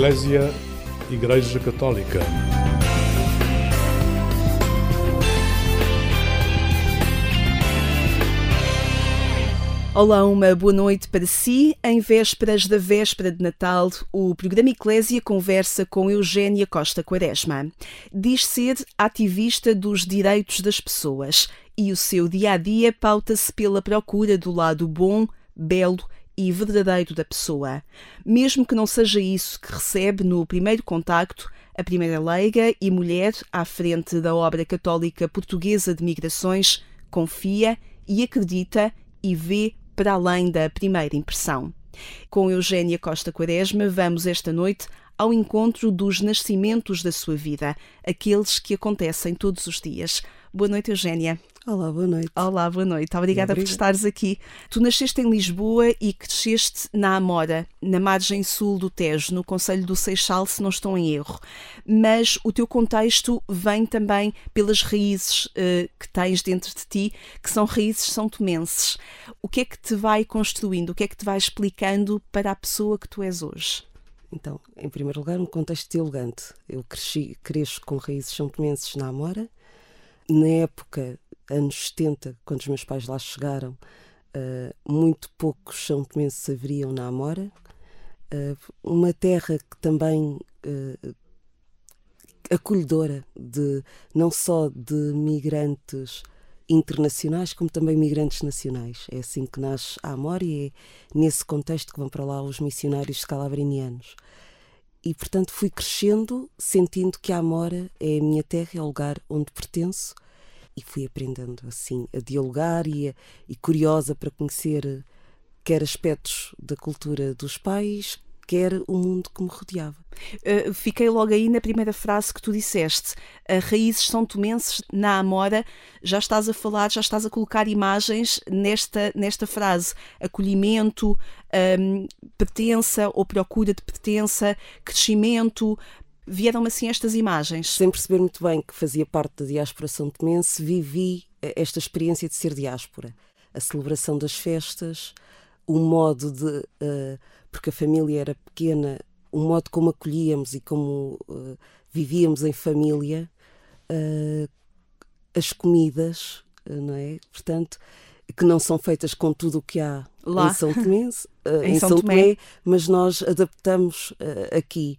Eclésia Igreja Católica. Olá, uma boa noite para si. Em vésperas da véspera de Natal, o programa Eclésia conversa com Eugénia Costa Quaresma. Diz ser ativista dos direitos das pessoas e o seu dia a dia pauta-se pela procura do lado bom, belo e verdadeiro da pessoa. Mesmo que não seja isso que recebe no primeiro contacto, a primeira leiga e mulher à frente da obra católica portuguesa de migrações confia e acredita e vê para além da primeira impressão. Com Eugénia Costa Quaresma, vamos esta noite ao encontro dos nascimentos da sua vida, aqueles que acontecem todos os dias. Boa noite, Eugénia. Olá, boa noite. Olá, boa noite. Obrigada por estares aqui. Tu nasceste em Lisboa e cresceste na Amora, na margem sul do Tejo, no Conselho do Seixal, se não estou em erro. Mas o teu contexto vem também pelas raízes uh, que tens dentro de ti, que são raízes são tomenses. O que é que te vai construindo? O que é que te vai explicando para a pessoa que tu és hoje? Então, em primeiro lugar, um contexto elegante. Eu cresci, cresço com raízes são tomenses na Amora. Na época anos 70, quando os meus pais lá chegaram, uh, muito poucos são tomenses haveriam na Amora. Uh, uma terra que também uh, acolhedora de não só de migrantes internacionais como também migrantes nacionais. É assim que nasce a Amora e é nesse contexto que vão para lá os missionários scalabrinianos. E portanto fui crescendo sentindo que a Amora é a minha terra, é o lugar onde pertenço e fui aprendendo assim a dialogar e, a, e curiosa para conhecer quer aspectos da cultura dos pais, quer o mundo que me rodeava. Uh, fiquei logo aí na primeira frase que tu disseste. Raízes são tomenses na Amora. Já estás a falar, já estás a colocar imagens nesta, nesta frase. Acolhimento, um, pertença ou procura de pertença, crescimento, vieram assim estas imagens? Sem perceber muito bem que fazia parte da diáspora são tomense, vivi eh, esta experiência de ser diáspora. A celebração das festas, o modo de. Uh, porque a família era pequena, o modo como acolhíamos e como uh, vivíamos em família, uh, as comidas, não é? Portanto, que não são feitas com tudo o que há Lá. em São Tomé, em, em São, São Tomé. Tomé, mas nós adaptamos aqui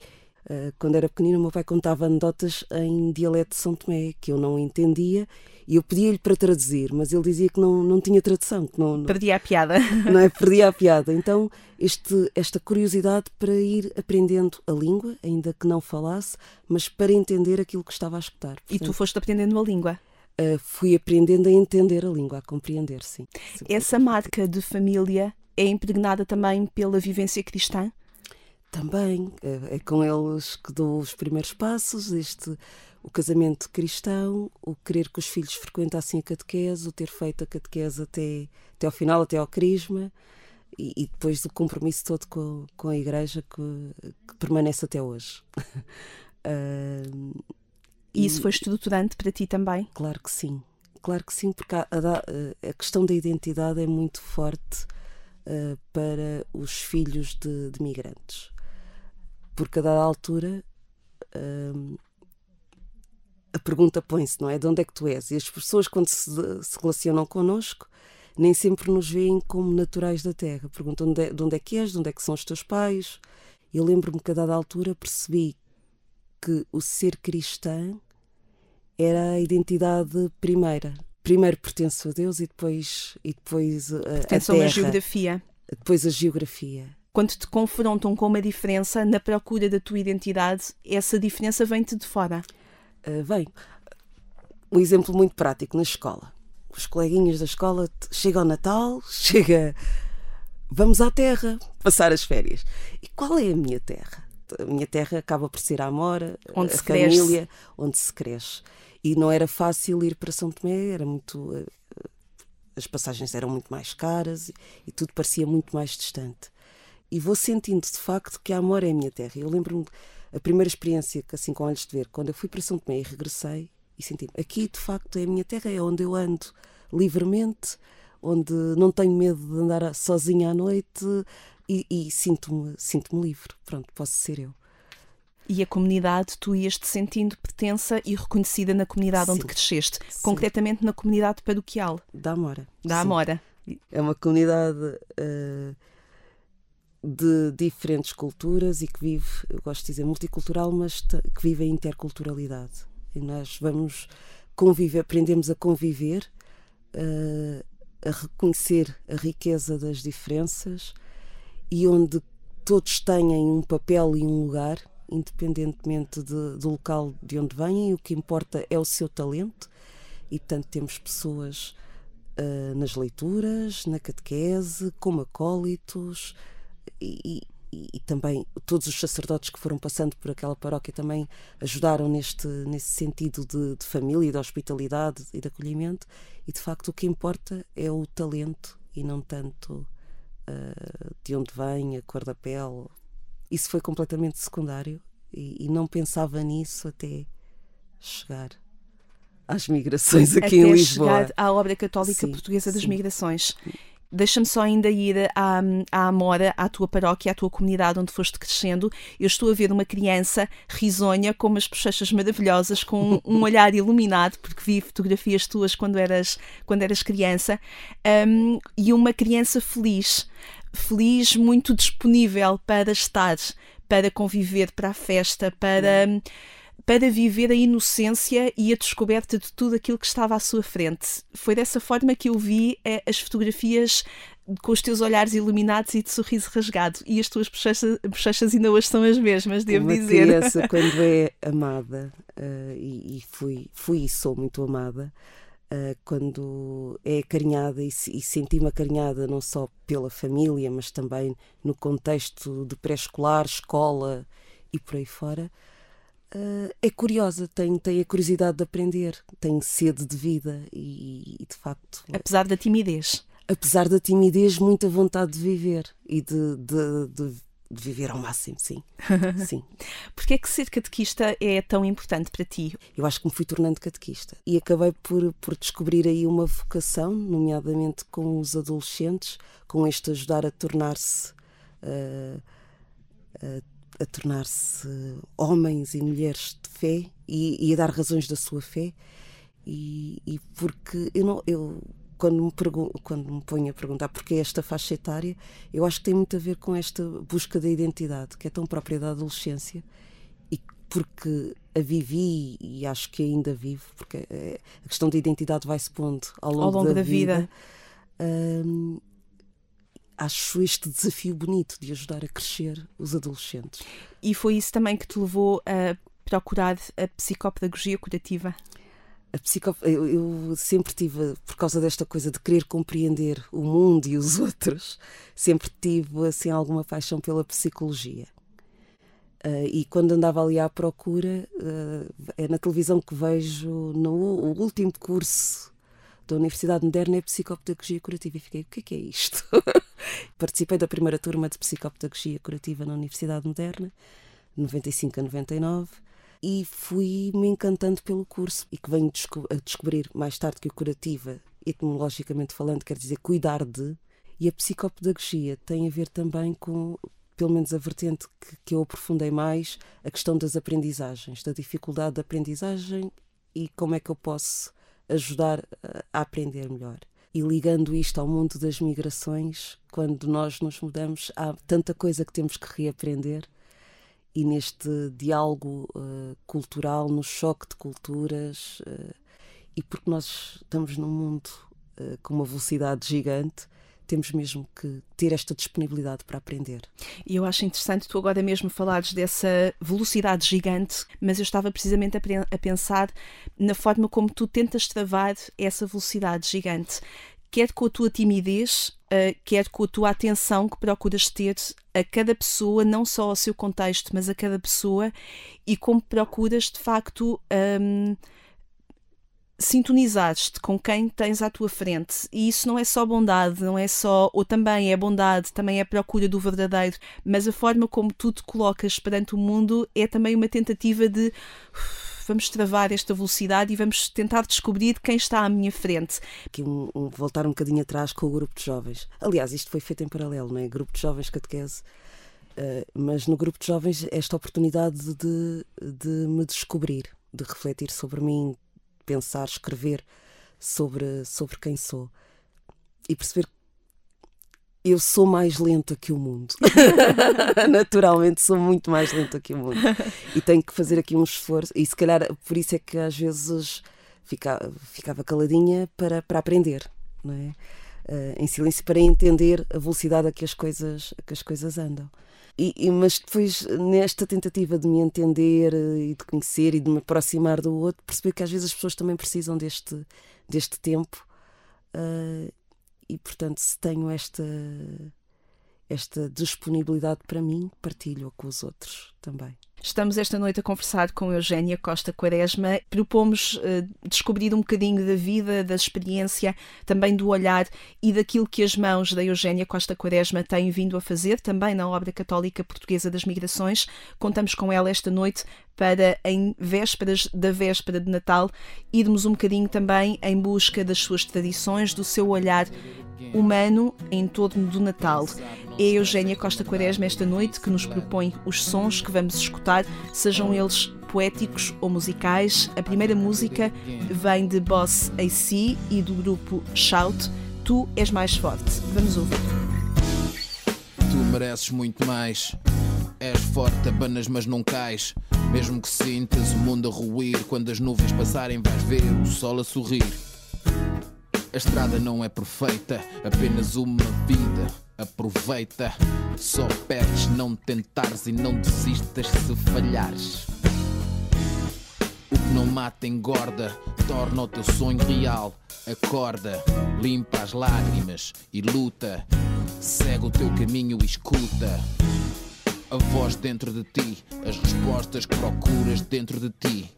eh, quando era pequenino, o meu pai contava anedotas em dialeto de São Tomé, que eu não entendia, e eu pedia-lhe para traduzir, mas ele dizia que não, não tinha tradução. Que não, não, perdia a piada. Não é? Perdia a piada. Então, este, esta curiosidade para ir aprendendo a língua, ainda que não falasse, mas para entender aquilo que estava a escutar. Portanto, e tu foste aprendendo a língua? Uh, fui aprendendo a entender a língua, a compreender, sim. Essa marca de família é impregnada também pela vivência cristã? também é, é, com eles que dou os primeiros passos, este o casamento cristão, o querer que os filhos frequentassem a catequese, o ter feito a catequese até, até ao final, até ao crisma, e, e depois do compromisso todo com, com a igreja que, que permanece até hoje. uh, e isso foi estruturante para ti também? Claro que sim, claro que sim, porque a, a, a questão da identidade é muito forte uh, para os filhos de, de migrantes porque a dada altura hum, a pergunta põe-se, não é? De onde é que tu és? E as pessoas, quando se, se relacionam connosco, nem sempre nos veem como naturais da Terra. Perguntam de, é, de onde é que és, de onde é que são os teus pais. Eu lembro-me que a dada altura percebi que o ser cristã era a identidade primeira. Primeiro pertenço a Deus e depois, e depois a, Pertence a, terra, a geografia. Depois a geografia quando te confrontam com uma diferença na procura da tua identidade, essa diferença vem-te de fora? Uh, vem. Um exemplo muito prático na escola. Os coleguinhas da escola chegam ao Natal, chega. Vamos à terra passar as férias. E qual é a minha terra? A minha terra acaba por ser a Amora, onde a família, cresce. onde se cresce. E não era fácil ir para São Tomé, era muito. Eh, as passagens eram muito mais caras e, e tudo parecia muito mais distante e vou sentindo de facto que a Amor é a minha terra. Eu lembro-me a primeira experiência, assim com olhos de ver, quando eu fui para São Tomé e regressei e senti aqui de facto é a minha terra, é onde eu ando livremente, onde não tenho medo de andar sozinha à noite e, e sinto-me sinto livre. Pronto, posso ser eu. E a comunidade, tu ias-te sentindo pertença e reconhecida na comunidade Sim. onde cresceste, Sim. concretamente na comunidade paroquial Da Amora. da Sim. Amora. É uma comunidade eh, de diferentes culturas e que vive, eu gosto de dizer multicultural, mas que vive a interculturalidade. E nós vamos conviver, aprendemos a conviver, eh, a reconhecer a riqueza das diferenças e onde todos têm um papel e um lugar, independentemente de- do local de onde vêm, o que importa é o seu talento. E, portanto, temos pessoas uh, nas leituras, na catequese, como acólitos e, e- e também todos os sacerdotes que foram passando por aquela paróquia também ajudaram neste, nesse sentido de, de família, de hospitalidade e de acolhimento. E de facto o que importa é o talento e não tanto uh, de onde vem, a cor da pele. Isso foi completamente secundário e, e não pensava nisso até chegar às migrações aqui em até Lisboa. chegar à obra católica Sim, portuguesa das sim. migrações. Deixa-me só ainda ir à, à Amora, à tua paróquia, à tua comunidade onde foste crescendo. Eu estou a ver uma criança risonha, com umas bochechas maravilhosas, com um, um olhar iluminado, porque vi fotografias tuas quando eras, quando eras criança, hum, e uma criança feliz. Feliz, muito disponível para estar, para conviver, para a festa, para. hum, para viver a inocência e a descoberta de tudo aquilo que estava à sua frente. Foi dessa forma que eu vi eh, as fotografias com os teus olhares iluminados e de sorriso rasgado. E as tuas bochechas, bochechas ainda hoje são as mesmas, devo uma dizer. criança quando é amada eh, e, e fui, fui e sou muito amada eh, quando é acarinhada e, e senti-me acarinhada não só pela família mas também no contexto de pré-escolar, escola e por aí fora eh, é curiosa, tem, tem a curiosidade de aprender, tem sede de vida e, e, de facto Apesar da timidez. apesar da timidez, muita vontade de viver e de, de, de- de viver ao máximo, sim. sim. Porquê é que ser catequista é tão importante para ti? Eu acho que me fui tornando catequista e acabei por, por descobrir aí uma vocação, nomeadamente com os adolescentes, com este ajudar a tornar-se ah, a, a tornar-se homens e mulheres de fé e, e a dar razões da sua fé e, e porque eu não eu quando me, quando me ponho a perguntar porque esta faixa etária, eu acho que tem muito a ver com esta busca da identidade, que é tão própria da adolescência e porque a vivi e acho que ainda vivo, porque eh, a questão da identidade vai-se pondo ao longo, Ao longo da vida. hum, acho este desafio bonito de ajudar a crescer os adolescentes. E foi isso também que te levou a procurar a psicopedagogia curativa? A psico... eu, eu sempre tive, por causa desta coisa de querer compreender o mundo e os outros, sempre tive assim alguma paixão pela psicologia. Ah, e quando andava ali à procura, ah, é na televisão que vejo no último curso da Universidade Moderna é Psicopedagogia Curativa. E fiquei, o que é que é isto? Participei da primeira turma de Psicopedagogia Curativa na Universidade Moderna, de 95 a 99 e fui me encantando pelo curso e que venho a descobrir mais tarde que o curativa, etimologicamente falando, quer dizer cuidar de, e a psicopedagogia tem a ver também com, pelo menos a vertente que, que eu aprofundei mais, a questão das aprendizagens, da dificuldade da aprendizagem e como é que eu posso ajudar a, a aprender melhor. E ligando isto ao mundo das migrações, quando nós nos mudamos, há tanta coisa que temos que reaprender e neste diálogo eh, cultural, no choque de culturas, eh, e porque nós estamos num mundo eh, com uma velocidade gigante, temos mesmo que ter esta disponibilidade para aprender. E eu acho interessante tu agora mesmo falares dessa velocidade gigante, mas eu estava precisamente a, a pensar na forma como tu tentas travar essa velocidade gigante, quer com a tua timidez, eh, quer com a tua atenção que procuras ter a cada pessoa, não só ao seu contexto, mas a cada pessoa, e como procuras de facto. hum, sintonizares-te com quem tens à tua frente e isso não é só bondade, não é só, ou também é bondade, também é procura do verdadeiro, mas a forma como tu te colocas perante o mundo é também uma tentativa de "Uf, vamos travar esta velocidade e vamos tentar descobrir quem está à minha frente. Aqui um, um- voltar um bocadinho atrás com o grupo de jovens. Aliás, isto foi feito em paralelo, não é? Grupo de jovens catequese. Uh, mas no grupo de jovens, esta oportunidade de, de me descobrir, de refletir sobre mim, pensar, escrever sobre, sobre quem sou e perceber que eu sou mais lenta que o mundo. Naturalmente sou muito mais lenta que o mundo. E tenho que fazer aqui um esforço. E se calhar por isso é que às vezes fica, ficava caladinha para, para aprender, não é? Uh, em silêncio para entender a velocidade a que as coisas, a que as coisas andam. E, e, mas depois, nesta tentativa de me entender eh, e de conhecer e de me aproximar do outro, perceber que às vezes as pessoas também precisam deste, deste tempo. Uh, e portanto, se tenho esta, esta disponibilidade para mim, partilho-a com os outros também. Estamos esta noite a conversar com Eugénia Costa Quaresma. Propomos uh, descobrir um bocadinho da vida, da experiência, também do olhar e daquilo que as mãos da Eugénia Costa Quaresma têm vindo a fazer, também na obra católica portuguesa das migrações. Contamos com ela esta noite para, em vésperas da véspera de Natal, irmos um bocadinho também em busca das suas tradições, do seu olhar humano em torno do Natal. É Eugénia Costa Quaresma esta noite que nos propõe os sons que vamos escutar, sejam eles poéticos ou musicais. A primeira música vem de Boss AC e do grupo Shout. Tu és mais forte. Vamos ouvir. Tu mereces muito mais. És forte, abanas, mas não cais. Mesmo que sintas o mundo a ruir, quando as nuvens passarem, vais ver o sol a sorrir. A estrada não é perfeita, apenas uma vida. Aproveita, só perdes, não tentares e não desistas se falhares. O que não mata engorda, torna o teu sonho real. Acorda, limpa as lágrimas e luta. Segue o teu caminho e escuta. A voz dentro de ti, as respostas que procuras dentro de ti.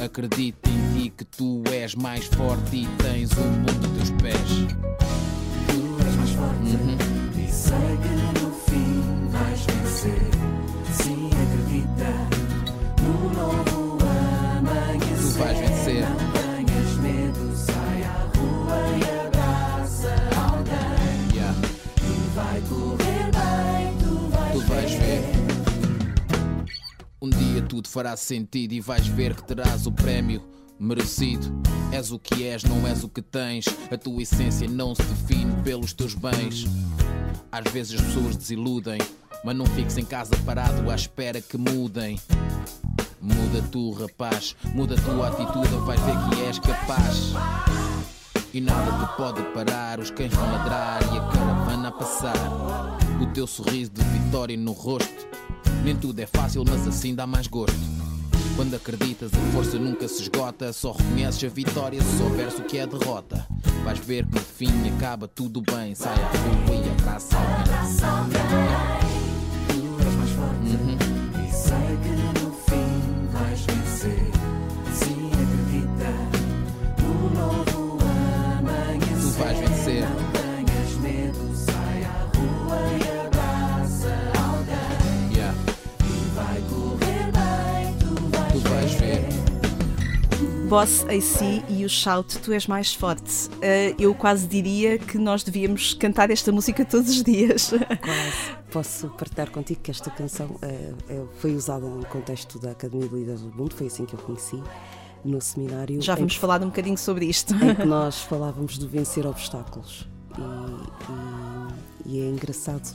Acredita em ti que tu és mais forte e tens o mundo a teus pés. Tu és mais forte uhum. Sei que no fim vais vencer. Sim, acredita no novo amanhecer. Tu vais vencer. Não tenhas medo, sai à rua e abraça alguém. Yeah. E vai correr bem, tu vais, tu vais ver. Um dia tudo fará sentido e vais ver que terás o prémio merecido. És o que és, não és o que tens. A tua essência não se define pelos teus bens. Às vezes as pessoas desiludem, mas não fiques em casa parado à espera que mudem. Muda tu, rapaz, muda a tua atitude, vais ver que és capaz. E nada te pode parar, os cães vão ladrar e a caravana a passar. O teu sorriso de vitória no rosto nem tudo é fácil, mas assim dá mais gosto. Quando acreditas, a força nunca se esgota. Só reconheces a vitória se souberes o que é derrota. Vais ver que no fim acaba tudo bem. Sai à rua e abraça alguém. Tu és mais forte uhum. e sei que no fim vais vencer. Sim, acredita no novo amanhecer. Tu vais vencer. Boss AC e o Shout Tu És Mais Forte. Uh, eu quase diria que nós devíamos cantar esta música todos os dias. Quase. Posso partilhar contigo que esta canção eh, foi usada no contexto da Academia de Líderes do Mundo, foi assim que eu conheci, no seminário. Já vamos que- falar um bocadinho sobre isto. em que nós falávamos de vencer obstáculos. E, e- e é engraçado.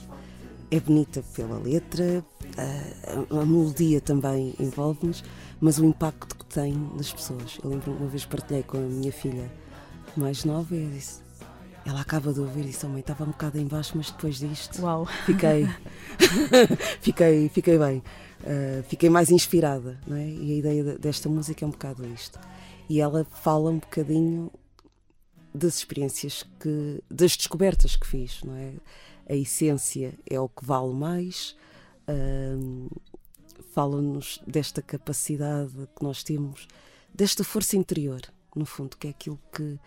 É bonita pela letra, a, a melodia também envolve-nos, mas o impacto tem nas pessoas. Eu lembro uma vez partilhei com a minha filha mais nova e eu disse. Ela acaba de ouvir disse, oh, mãe, estava um bocado em baixo, mas depois disto Uau. fiquei, fiquei, fiquei bem, Uh, fiquei mais inspirada, não é? E a ideia de- desta música é um bocado isto. E ela fala um bocadinho das experiências que, das descobertas que fiz, não é? A essência é o que vale mais. Ahm, Fala-nos desta capacidade que nós temos, desta força interior, no fundo, que é aquilo que,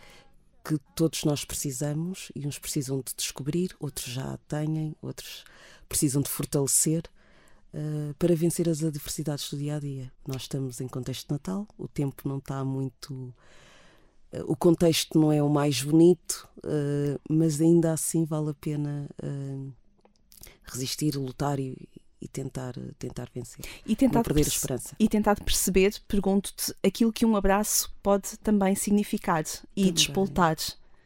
que todos nós precisamos e uns precisam de descobrir, outros já a têm, outros precisam de fortalecer uh, para vencer as adversidades do dia a dia. Nós estamos em contexto de Natal, o tempo não está muito. uh, o contexto não é o mais bonito, uh, mas ainda assim vale a pena resistir, lutar e, e tentar, tentar vencer. E tentar não perder a esperança. E tentar perceber, pergunto-te, aquilo que um abraço pode também significar e Também. despoltar.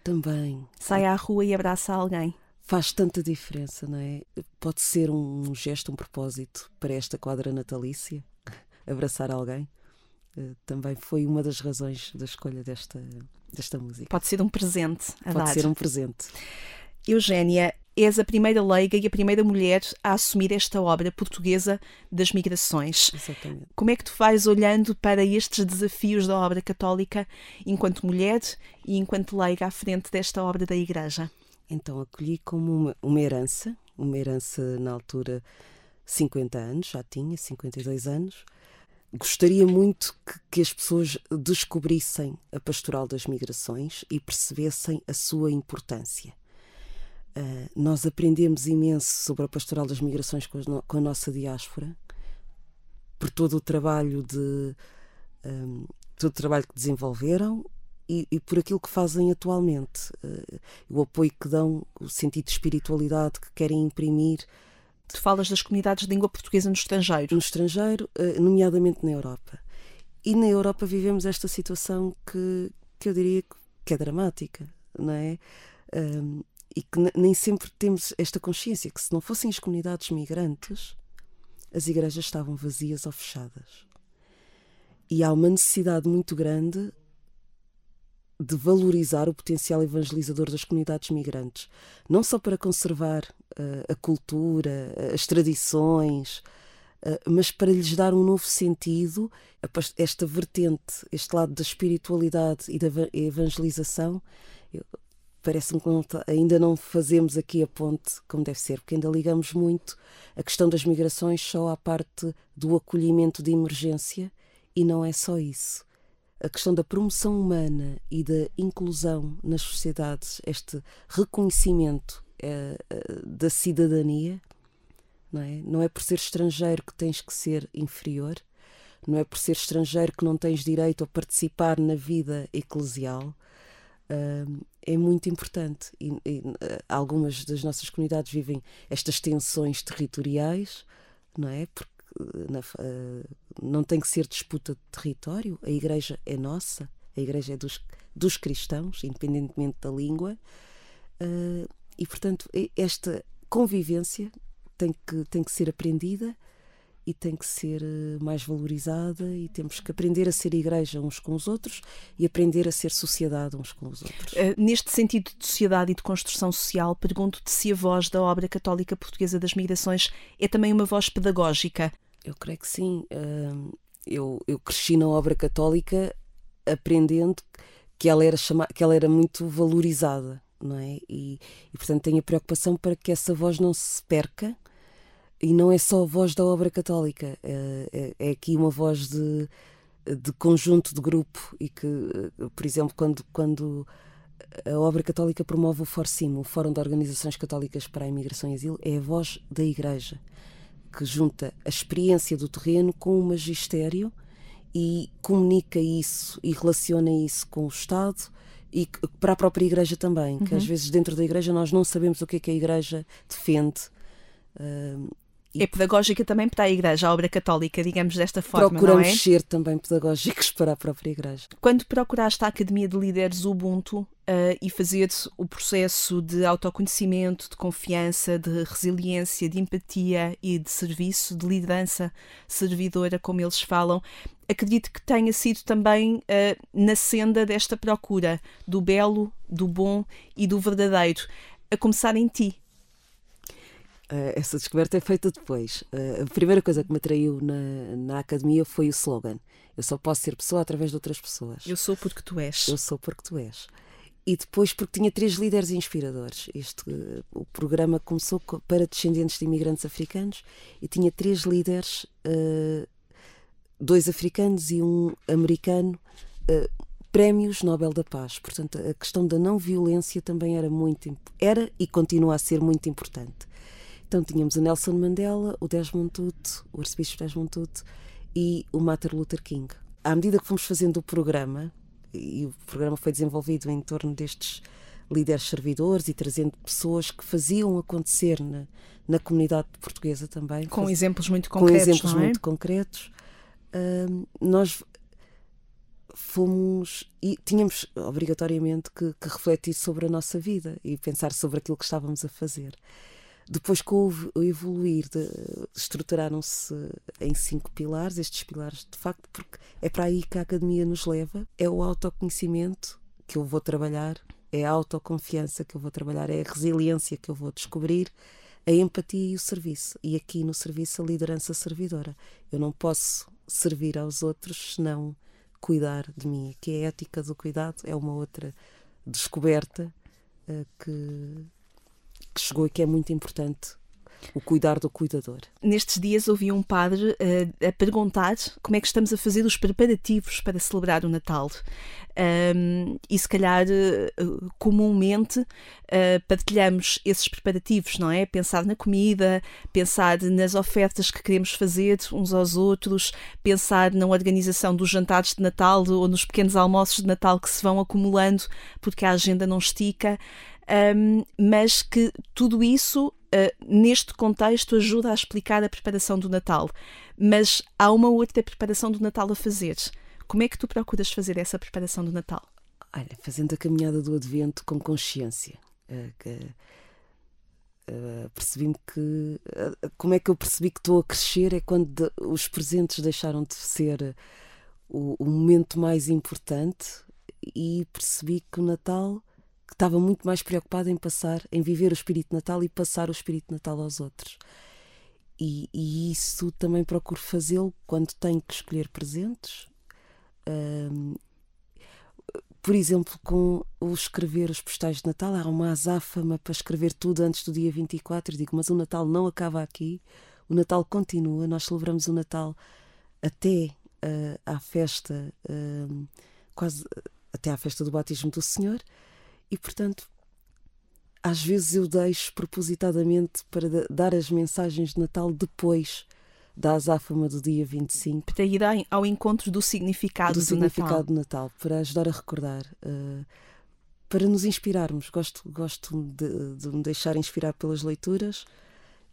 Também Sai à rua e abraça alguém. faz tanta diferença, não é? Pode ser um gesto, um propósito para esta quadra natalícia, abraçar alguém. Eh, Também foi uma das razões da escolha desta, desta música. Pode ser um presente a Pode dar. ser um presente. Eugénia, és a primeira leiga e a primeira mulher a assumir esta obra portuguesa das migrações. Exatamente. Como é que tu vais olhando para estes desafios da obra católica enquanto mulher e enquanto leiga à frente desta obra da Igreja? Então acolhi como uma, uma herança, uma herança na altura 50 anos, já tinha 52 anos. Gostaria muito que, que as pessoas descobrissem a pastoral das migrações e percebessem a sua importância. Ah, nós aprendemos imenso sobre a pastoral das migrações com, no- com a nossa diáspora, por todo o trabalho de ahm, todo o trabalho que desenvolveram e, e por aquilo que fazem atualmente, eh, o apoio que dão, o sentido de espiritualidade que querem imprimir Tu falas das comunidades de língua portuguesa no estrangeiro. no estrangeiro, eh, nomeadamente na Europa. E na Europa vivemos esta situação que, que eu diria que- que é dramática, não é? Ahm, e que ne- nem sempre temos esta consciência que se não fossem as comunidades migrantes, as igrejas estavam vazias ou fechadas. E há uma necessidade muito grande de valorizar o potencial evangelizador das comunidades migrantes, não só para conservar eh, a cultura, as tradições, eh, mas para lhes dar um novo sentido, esta vertente, este lado da espiritualidade e da eva- evangelização, eu- parece-me que ainda não fazemos aqui a ponte como deve ser, porque ainda ligamos muito a questão das migrações só à parte do acolhimento de emergência e não é só isso. A questão da promoção humana e da inclusão nas sociedades, este reconhecimento eh, eh, da cidadania, não é? Não é por ser estrangeiro que tens que ser inferior, não é por ser estrangeiro que não tens direito a participar na vida eclesial. Ahm, é muito importante. E, e, eh, algumas das nossas comunidades vivem estas tensões territoriais, não é? Porque eh, na eh, não tem que ser disputa de território, a igreja é nossa, a igreja é dos, dos cristãos, independentemente da língua. E, portanto, esta convivência tem que, tem que ser aprendida e tem que ser eh, mais valorizada e temos que aprender a ser igreja uns com os outros e aprender a ser sociedade uns com os outros. Uh, neste sentido de sociedade e de construção social, pergunto-te se a voz da obra católica portuguesa das migrações é também uma voz pedagógica. Eu creio que sim. Eu, eu cresci na obra católica aprendendo que ela era, chama, que ela era muito valorizada, não é? E, e, portanto tenho a preocupação para que essa voz não se perca. E não é só a voz da obra católica, é, é, é aqui uma voz de, de conjunto de grupo e que, eh, por exemplo, quando, quando a obra católica promove o FORCIM, o Fórum de Organizações Católicas para a Imigração e Asilo, é a voz da Igreja que junta a experiência do terreno com o magistério e comunica isso e relaciona isso com o Estado e para a própria Igreja também, que às vezes dentro da Igreja nós não sabemos o que é que a Igreja defende. Ahm, E- É pedagógica também para a Igreja, a obra católica, digamos desta forma, Procuramos não é? ser também pedagógicos para a própria Igreja. Quando procuraste a Academia de Líderes Ubuntu eh, e fazer o processo de autoconhecimento, de confiança, de resiliência, de empatia e de serviço, de liderança servidora, como eles falam, acredito que tenha sido também eh, na senda desta procura do belo, do bom e do verdadeiro, a começar em ti. Eh, essa descoberta é feita depois. Eh, a primeira coisa que me atraiu na, na academia foi o slogan: Eu só posso ser pessoa através de outras pessoas. Eu sou porque tu és. Eu sou porque tu és. E depois porque tinha três líderes inspiradores. Este, eh, o programa começou co- para descendentes de imigrantes africanos e tinha três líderes, dois africanos e um americano, prémios Nobel da Paz. Portanto, a questão da não violência também era muito era e continua a ser muito importante. Então tínhamos o Nelson Mandela, o Desmond Tutu, o arcebispo Desmond Tutu e o Martin Luther King. À medida que fomos fazendo o programa, e o programa foi desenvolvido em torno destes líderes servidores e trazendo pessoas que faziam acontecer na, na comunidade portuguesa também. Com Faz- exemplos muito com concretos, exemplos não é? muito concretos. Nós fomos e tínhamos obrigatoriamente que, que refletir sobre a nossa vida e pensar sobre aquilo que estávamos a fazer. Depois, com o ev- o evoluir, estruturaram-se em cinco pilares, estes pilares, de facto, porque é para aí que a academia nos leva: é o autoconhecimento que eu vou trabalhar, é a autoconfiança que eu vou trabalhar, é a resiliência que eu vou descobrir, a empatia e o serviço. E aqui no serviço, a liderança servidora. Eu não posso servir aos outros se não cuidar de mim. Aqui a ética do cuidado é uma outra descoberta eh, que, que chegou e que é muito importante. O cuidar do cuidador. Nestes dias ouvi um padre eh, a perguntar como é que estamos a fazer os preparativos para celebrar o Natal. Ahm, e se calhar eh, comumente eh, partilhamos esses preparativos, não é? Pensar na comida, pensar nas ofertas que queremos fazer uns aos outros, pensar na organização dos jantares de Natal ou nos pequenos almoços de Natal que se vão acumulando porque a agenda não estica. Ahm, mas que tudo isso, ah, neste contexto, ajuda a explicar a preparação do Natal. Mas há uma outra preparação do Natal a fazer. Como é que tu procuras fazer essa preparação do Natal? Olha, fazendo a caminhada do Advento com consciência. eh, que, eh, Percebi-me que. eh, Como é que eu percebi que estou a crescer? É quando de- os presentes deixaram de ser o, o momento mais importante e percebi que o Natal. Que estava muito mais preocupada em passar, em viver o espírito Natal e passar o espírito Natal aos outros. E, e isso também procuro fazê-lo quando tenho que escolher presentes. Ahm, por exemplo, com o escrever os postais de Natal, há uma azáfama para escrever tudo antes do dia 24. Eu digo, mas o Natal não acaba aqui, o Natal continua. Nós celebramos o Natal até ah, à festa, ah, quase até à festa do batismo do Senhor, e portanto. Às vezes eu deixo propositadamente para da- dar as mensagens de Natal depois da azáfama do dia 25 Para ir ao- encontro do significado do do, significado Natal. do Natal, para ajudar a recordar, eh, para nos inspirarmos. Gosto, gosto de, de me deixar inspirar pelas leituras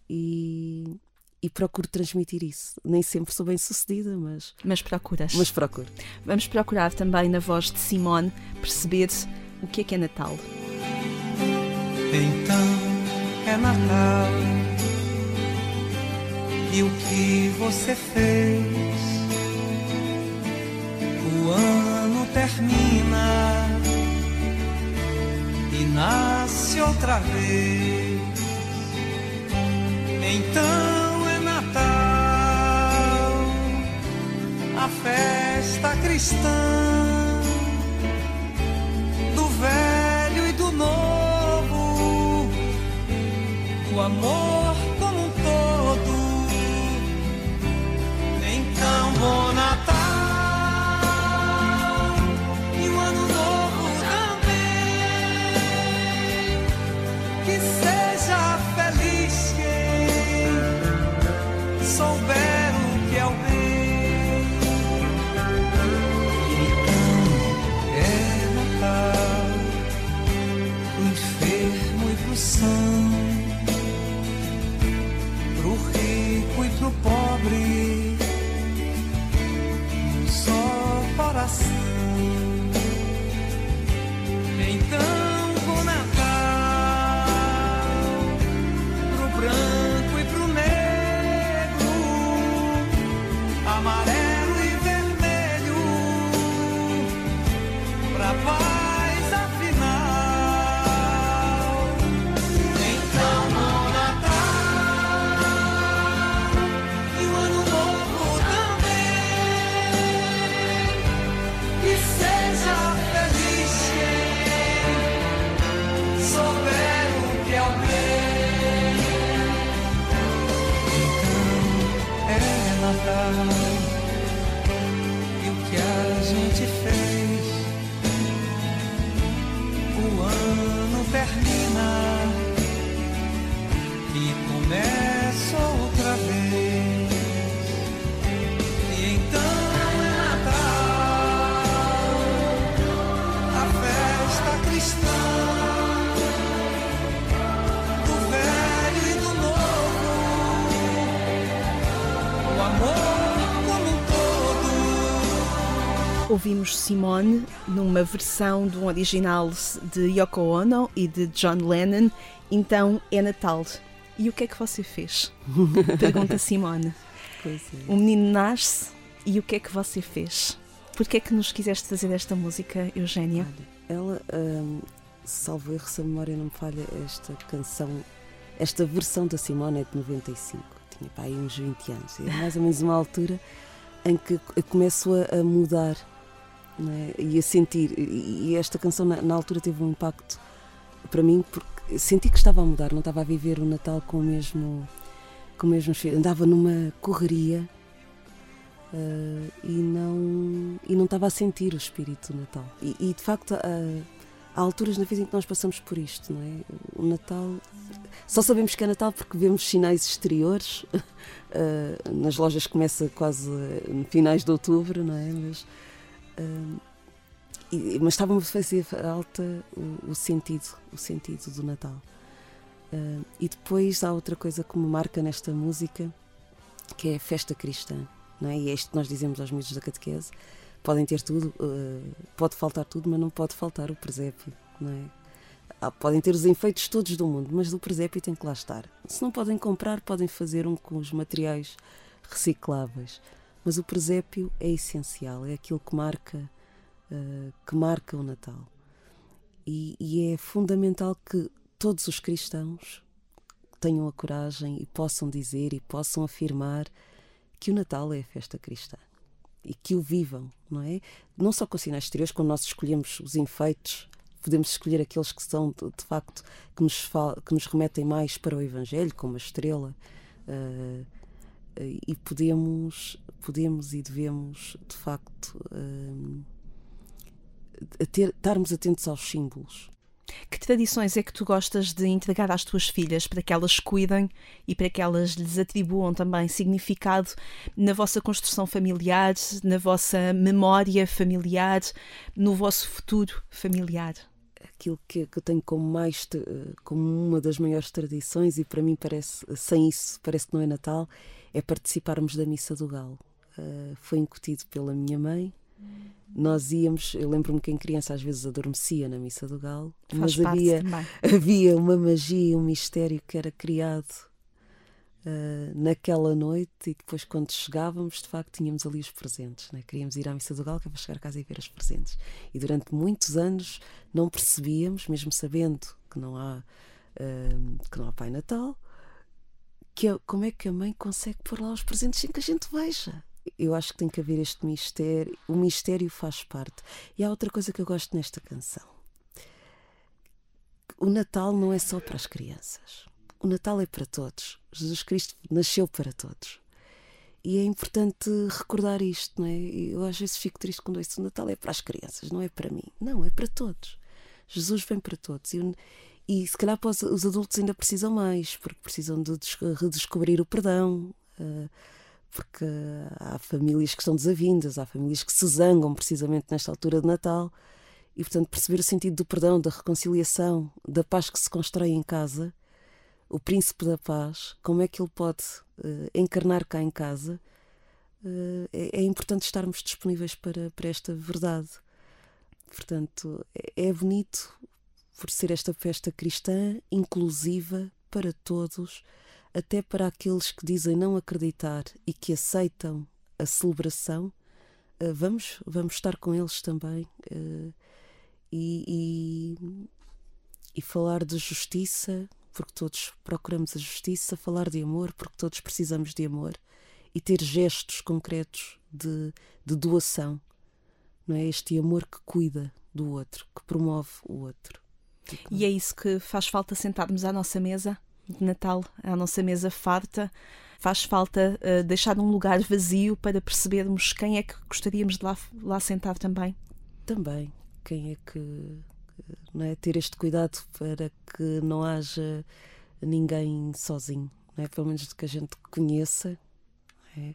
e, e procuro transmitir isso. Nem sempre sou bem sucedida, mas, Mas procuras. mas procuro. Vamos procurar também na voz de Simone perceber o que é que é Natal. Então é Natal e o que você fez? O ano termina e nasce outra vez. Então é Natal, a festa cristã amor só Ouvimos Simone numa versão de um original de Yoko Ono e de John Lennon. Então é Natal. E o que é que você fez? Pergunta Simone. Pois é. O menino nasce e o que é que você fez? Por que é que nos quiseste fazer esta música, Eugénia? Ela, hum, salvo erro, se a memória não me falha, esta canção, esta versão da Simone é de 95. Tinha pá, aí uns 20 anos. É mais ou menos uma altura em que começo a, mudar é? e a sentir. E, esta canção, na, na altura, teve um impacto para mim, porque senti que estava a mudar, não estava a viver o Natal com o mesmo. Com o mesmo cheiro. Andava numa correria eh, e, não, e não estava a sentir o espírito do Natal. E, e, de facto, há, há alturas na vida em que nós passamos por isto, não é? O Natal. Só sabemos que é Natal porque vemos sinais exteriores. eh, nas lojas começa quase eh, finais de outubro, não é? Mas, e- mas estava-me a fazer falta o, o sentido, o sentido do Natal. Eh, e depois há outra coisa que me marca nesta música, que é a festa cristã não é? E é isto que nós dizemos aos miúdos da catequese. Podem ter tudo, eh, pode faltar tudo, mas não pode faltar o presépio, não é? Ah, podem ter os enfeites todos do mundo, mas o presépio tem que lá estar. Se não podem comprar, podem fazer um com os materiais recicláveis. Mas o presépio é essencial, é aquilo que marca, eh, que marca o Natal. E, e é fundamental que todos os cristãos tenham a coragem e possam dizer e possam afirmar que o Natal é a festa cristã e que o vivam, não é? Não só com sinais exteriores, quando nós escolhemos os enfeites, podemos escolher aqueles que são de, de facto que nos, que nos remetem mais para o Evangelho, como a estrela, eh, e podemos, podemos e devemos de facto eh, ter, estarmos atentos aos símbolos. Que tradições é que tu gostas de entregar às tuas filhas para que elas cuidem e para que elas lhes atribuam também significado na vossa construção familiar, na vossa memória familiar, no vosso futuro familiar? aquilo que, que eu tenho como mais como uma das maiores tradições e para mim parece sem isso parece que não é Natal é participarmos da missa do galo Uh, foi incutido pela minha mãe nós íamos eu lembro-me que em criança às vezes adormecia na missa do galo Faz mas havia também. havia uma magia um mistério que era criado uh, naquela noite e depois quando chegávamos de facto tínhamos ali os presentes né? queríamos ir à missa do galo que é para chegar a casa e ver os presentes e durante muitos anos não percebíamos mesmo sabendo que não há uh, que não há Pai Natal que a- como é que a mãe consegue pôr lá os presentes sem que a gente veja eu acho que tem que haver este mistério o mistério faz parte e há outra coisa que eu gosto nesta canção o Natal não é só para as crianças. O Natal é para todos. Jesus Cristo nasceu para todos. E é importante recordar isto, não é? Eu às vezes fico triste quando ouço o Natal é para as crianças, não é para mim. Não, é para todos. Jesus vem para todos. E, e se calhar os, os adultos ainda precisam mais, porque precisam de des- redescobrir o perdão. eh, porque há famílias que estão desavindas, há famílias que se zangam precisamente nesta altura de Natal. E, portanto, perceber o sentido do perdão, da reconciliação, da paz que se constrói em casa, o príncipe da paz, como é que ele pode eh, encarnar cá em casa, eh, é, é importante estarmos disponíveis para, para esta verdade. Portanto, é, é bonito ser esta festa cristã, inclusiva para todos, até para aqueles que dizem não acreditar e que aceitam a celebração. eh, vamos, vamos estar com eles também. eh, e, e, e falar de justiça, porque todos procuramos a justiça, falar de amor, porque todos precisamos de amor, e ter gestos concretos de, de doação, não é? Este amor que cuida do outro, que promove o outro. E é isso que faz falta sentarmos à nossa mesa de Natal, à nossa mesa farta. Faz falta eh, deixar um lugar vazio para percebermos quem é que gostaríamos de lá, lá sentar também. Também, quem é que não é? ter este cuidado para que não haja ninguém sozinho, não é? pelo menos de que a gente conheça. é?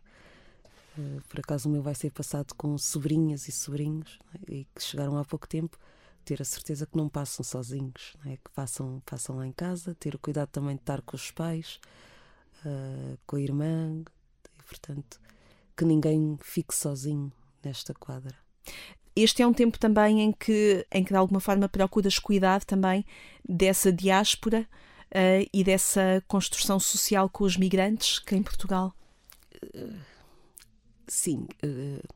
Eh, Por acaso o meu vai ser passado com sobrinhas e sobrinhos é? e que chegaram há pouco tempo, ter a certeza que não passam sozinhos, não é? que passam, passam lá em casa, ter o cuidado também de estar com os pais, eh, com a irmã, e portanto que ninguém fique sozinho nesta quadra. Este é um tempo também em que, em que de alguma forma procuras cuidar também dessa diáspora uh, e dessa construção social com os migrantes que em Portugal. Sim, uh,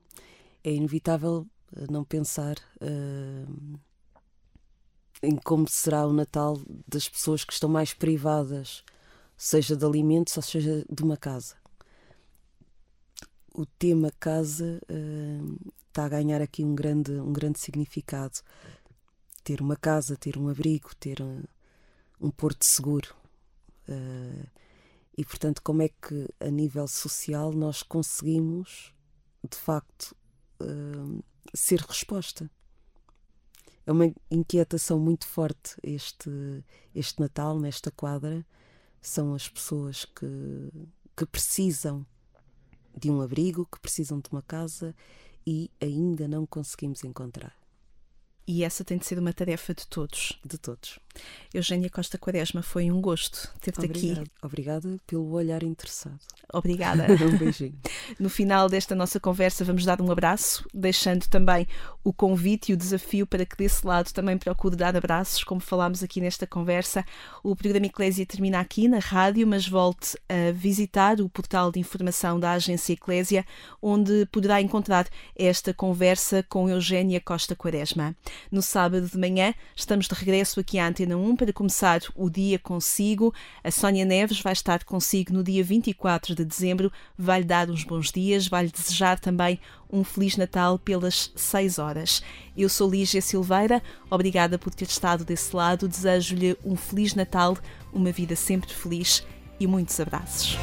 é inevitável não pensar uh, em como será o Natal das pessoas que estão mais privadas, seja de alimentos ou seja de uma casa. O tema casa uh, está a ganhar aqui um grande, um grande significado. Ter uma casa, ter um abrigo, ter um, um porto seguro. Uh, e, portanto, como é que a nível social nós conseguimos, de facto, uh, ser resposta? É uma inquietação muito forte este, este Natal, nesta quadra. São as pessoas que, que precisam de um abrigo, que precisam de uma casa e ainda não conseguimos encontrar. E essa tem de ser uma tarefa de todos. De todos. Eugénia Costa Quaresma, foi um gosto ter-te aqui. Obrigada pelo olhar interessado. Obrigada. um beijinho. No final desta nossa conversa, vamos dar um abraço, deixando também o convite e o desafio para que desse lado também procure dar abraços, como falámos aqui nesta conversa. O programa Eclésia termina aqui na rádio, mas volte a visitar o portal de informação da Agência Eclésia, onde poderá encontrar esta conversa com Eugénia Costa Quaresma. No sábado de manhã, estamos de regresso aqui à Antena 1 para começar o dia consigo. A Sónia Neves vai estar consigo no dia 24 de dezembro, vai-lhe dar uns bons dias, vai-lhe desejar também um Feliz Natal pelas 6 horas. Eu sou Lígia Silveira, obrigada por ter estado desse lado, desejo-lhe um Feliz Natal, uma vida sempre feliz e muitos abraços.